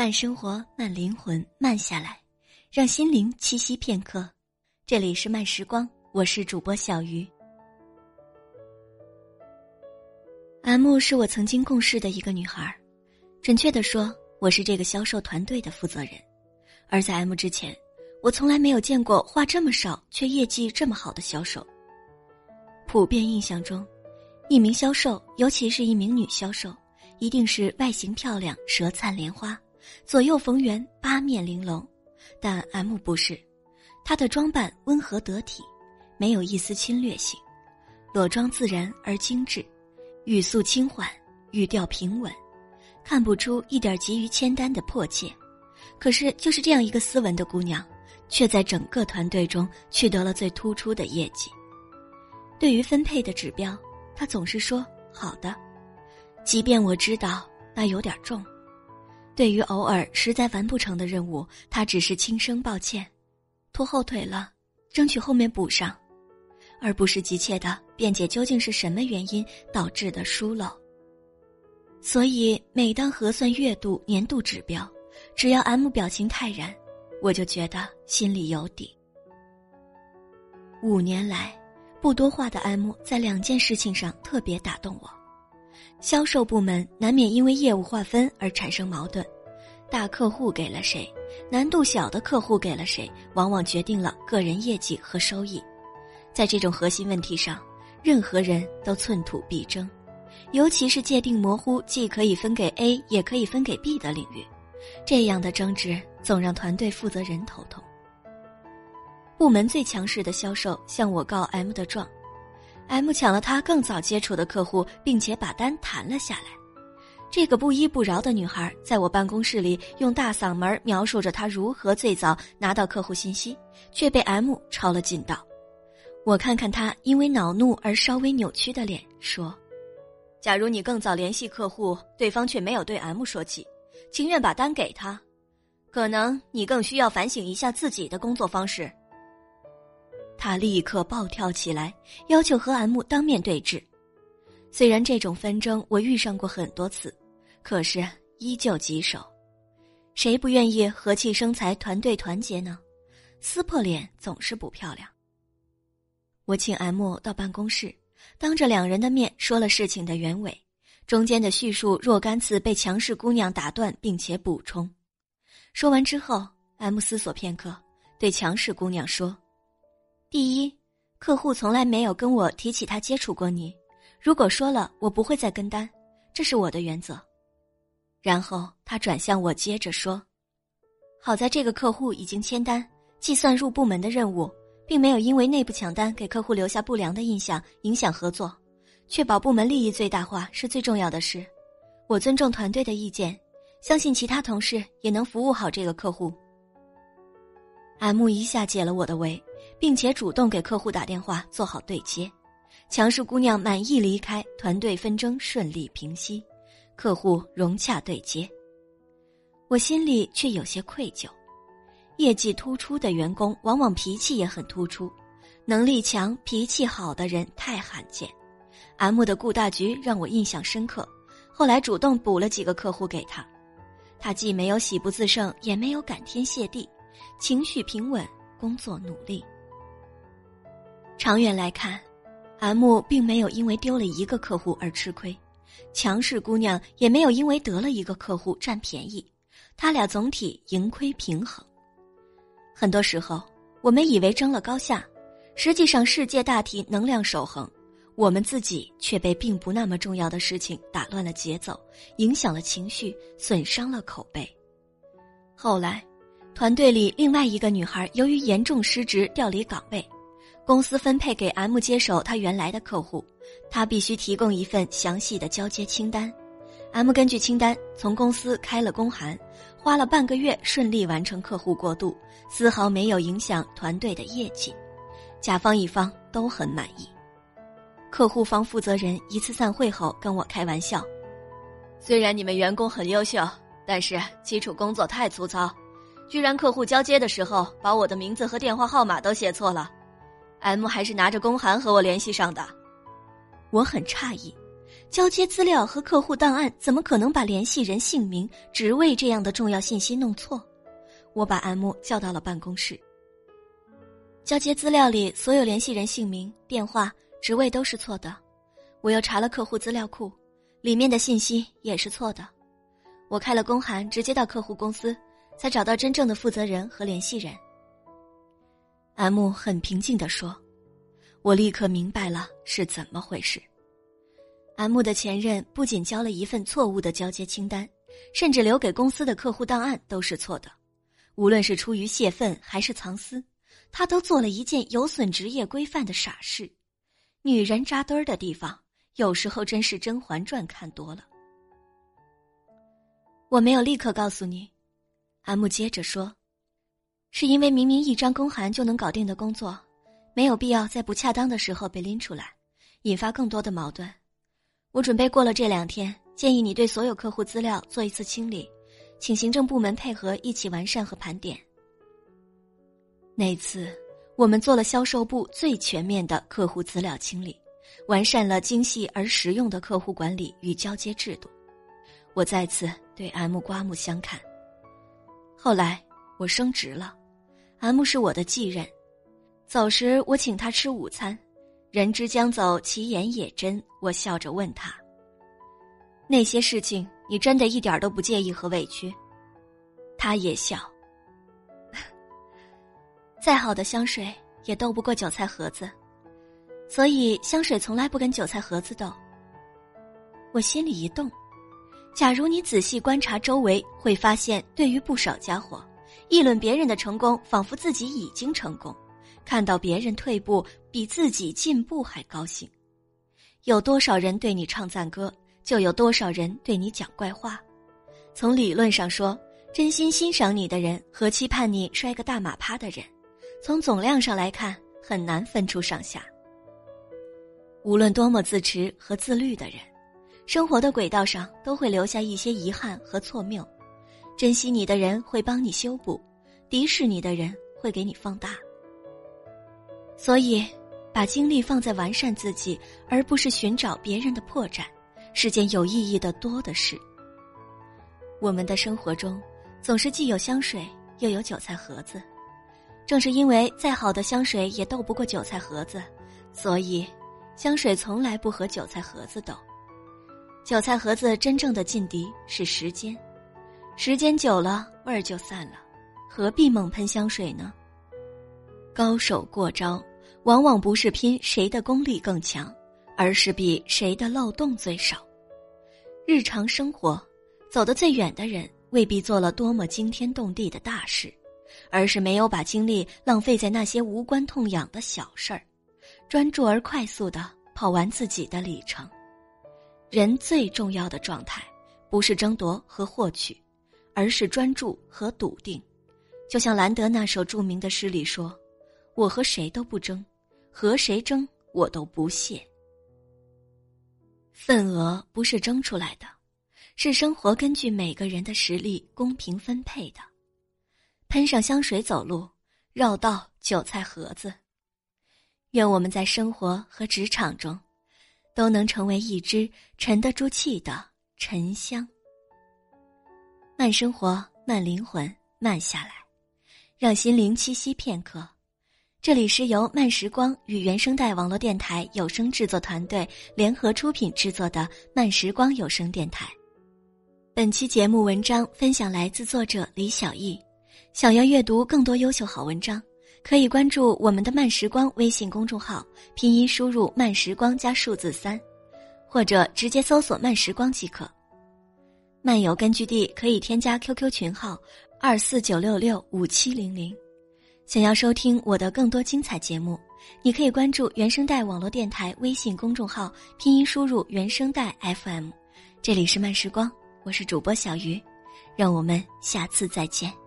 慢生活，慢灵魂，慢下来，让心灵栖息片刻。这里是慢时光，我是主播小鱼。M 是我曾经共事的一个女孩，准确的说，我是这个销售团队的负责人。而在 M 之前，我从来没有见过话这么少却业绩这么好的销售。普遍印象中，一名销售，尤其是一名女销售，一定是外形漂亮、舌灿莲花。左右逢源，八面玲珑，但 M 不是，她的装扮温和得体，没有一丝侵略性，裸妆自然而精致，语速轻缓，语调平稳，看不出一点急于签单的迫切。可是，就是这样一个斯文的姑娘，却在整个团队中取得了最突出的业绩。对于分配的指标，她总是说好的，即便我知道那有点重。对于偶尔实在完不成的任务，他只是轻声抱歉，拖后腿了，争取后面补上，而不是急切的辩解究竟是什么原因导致的疏漏。所以，每当核算月度、年度指标，只要 M 表情泰然，我就觉得心里有底。五年来，不多话的 M 在两件事情上特别打动我。销售部门难免因为业务划分而产生矛盾，大客户给了谁，难度小的客户给了谁，往往决定了个人业绩和收益。在这种核心问题上，任何人都寸土必争，尤其是界定模糊，既可以分给 A 也可以分给 B 的领域，这样的争执总让团队负责人头痛。部门最强势的销售向我告 M 的状。M 抢了他更早接触的客户，并且把单谈了下来。这个不依不饶的女孩在我办公室里用大嗓门描述着她如何最早拿到客户信息，却被 M 抄了近道。我看看她因为恼怒而稍微扭曲的脸，说：“假如你更早联系客户，对方却没有对 M 说起，情愿把单给他，可能你更需要反省一下自己的工作方式。”他立刻暴跳起来，要求和 M 当面对质。虽然这种纷争我遇上过很多次，可是依旧棘手。谁不愿意和气生财、团队团结呢？撕破脸总是不漂亮。我请 M 到办公室，当着两人的面说了事情的原委，中间的叙述若干次被强势姑娘打断，并且补充。说完之后，M 思索片刻，对强势姑娘说。第一，客户从来没有跟我提起他接触过你，如果说了，我不会再跟单，这是我的原则。然后他转向我，接着说：“好在这个客户已经签单，计算入部门的任务，并没有因为内部抢单给客户留下不良的印象，影响合作。确保部门利益最大化是最重要的事。我尊重团队的意见，相信其他同事也能服务好这个客户。”M 一下解了我的围。并且主动给客户打电话做好对接，强势姑娘满意离开，团队纷争顺利平息，客户融洽对接。我心里却有些愧疚，业绩突出的员工往往脾气也很突出，能力强、脾气好的人太罕见。M 的顾大局让我印象深刻，后来主动补了几个客户给他，他既没有喜不自胜，也没有感天谢地，情绪平稳，工作努力。长远来看，M 并没有因为丢了一个客户而吃亏，强势姑娘也没有因为得了一个客户占便宜，他俩总体盈亏平衡。很多时候，我们以为争了高下，实际上世界大体能量守恒，我们自己却被并不那么重要的事情打乱了节奏，影响了情绪，损伤了口碑。后来，团队里另外一个女孩由于严重失职调离岗位。公司分配给 M 接手他原来的客户，他必须提供一份详细的交接清单。M 根据清单从公司开了公函，花了半个月顺利完成客户过渡，丝毫没有影响团队的业绩，甲方乙方都很满意。客户方负责人一次散会后跟我开玩笑：“虽然你们员工很优秀，但是基础工作太粗糙，居然客户交接的时候把我的名字和电话号码都写错了。” M 还是拿着公函和我联系上的，我很诧异，交接资料和客户档案怎么可能把联系人姓名、职位这样的重要信息弄错？我把 M 叫到了办公室。交接资料里所有联系人姓名、电话、职位都是错的。我又查了客户资料库，里面的信息也是错的。我开了公函，直接到客户公司，才找到真正的负责人和联系人。M 很平静地说：“我立刻明白了是怎么回事。”M 的前任不仅交了一份错误的交接清单，甚至留给公司的客户档案都是错的。无论是出于泄愤还是藏私，他都做了一件有损职业规范的傻事。女人扎堆儿的地方，有时候真是《甄嬛传》看多了。我没有立刻告诉你，M 接着说，是因为明明一张公函就能搞定的工作，没有必要在不恰当的时候被拎出来，引发更多的矛盾。我准备过了这两天，建议你对所有客户资料做一次清理。请行政部门配合一起完善和盘点。那次，我们做了销售部最全面的客户资料清理，完善了精细而实用的客户管理与交接制度。我再次对 M 刮目相看。后来我升职了，M 是我的继任。走时我请他吃午餐，人之将走，其言也真。我笑着问他：“那些事情。”你真的一点都不介意和委屈，他也笑。再好的香水也斗不过韭菜盒子，所以香水从来不跟韭菜盒子斗。我心里一动，假如你仔细观察周围，会发现，对于不少家伙，议论别人的成功，仿佛自己已经成功；看到别人退步，比自己进步还高兴。有多少人对你唱赞歌？就有多少人对你讲怪话？从理论上说，真心欣赏你的人和期盼你摔个大马趴的人，从总量上来看，很难分出上下。无论多么自持和自律的人，生活的轨道上都会留下一些遗憾和错谬。珍惜你的人会帮你修补，敌视你的人会给你放大。所以，把精力放在完善自己，而不是寻找别人的破绽。是件有意义的多的事。我们的生活中，总是既有香水又有韭菜盒子。正是因为再好的香水也斗不过韭菜盒子，所以香水从来不和韭菜盒子斗。韭菜盒子真正的劲敌是时间，时间久了味儿就散了，何必猛喷香水呢？高手过招，往往不是拼谁的功力更强。而是比谁的漏洞最少。日常生活，走得最远的人未必做了多么惊天动地的大事，而是没有把精力浪费在那些无关痛痒的小事儿，专注而快速的跑完自己的里程。人最重要的状态，不是争夺和获取，而是专注和笃定。就像兰德那首著名的诗里说：“我和谁都不争，和谁争我都不屑。”份额不是争出来的，是生活根据每个人的实力公平分配的。喷上香水走路，绕道韭菜盒子。愿我们在生活和职场中，都能成为一支沉得住气的沉香。慢生活，慢灵魂，慢下来，让心灵栖息片刻。这里是由慢时光与原声带网络电台有声制作团队联合出品制作的慢时光有声电台。本期节目文章分享来自作者李小艺。想要阅读更多优秀好文章，可以关注我们的慢时光微信公众号，拼音输入慢时光加数字三，或者直接搜索慢时光即可。漫游根据地可以添加 QQ 群号二四九六六五七零零。想要收听我的更多精彩节目，你可以关注原声带网络电台微信公众号，拼音输入“原声带 FM”。这里是慢时光，我是主播小鱼，让我们下次再见。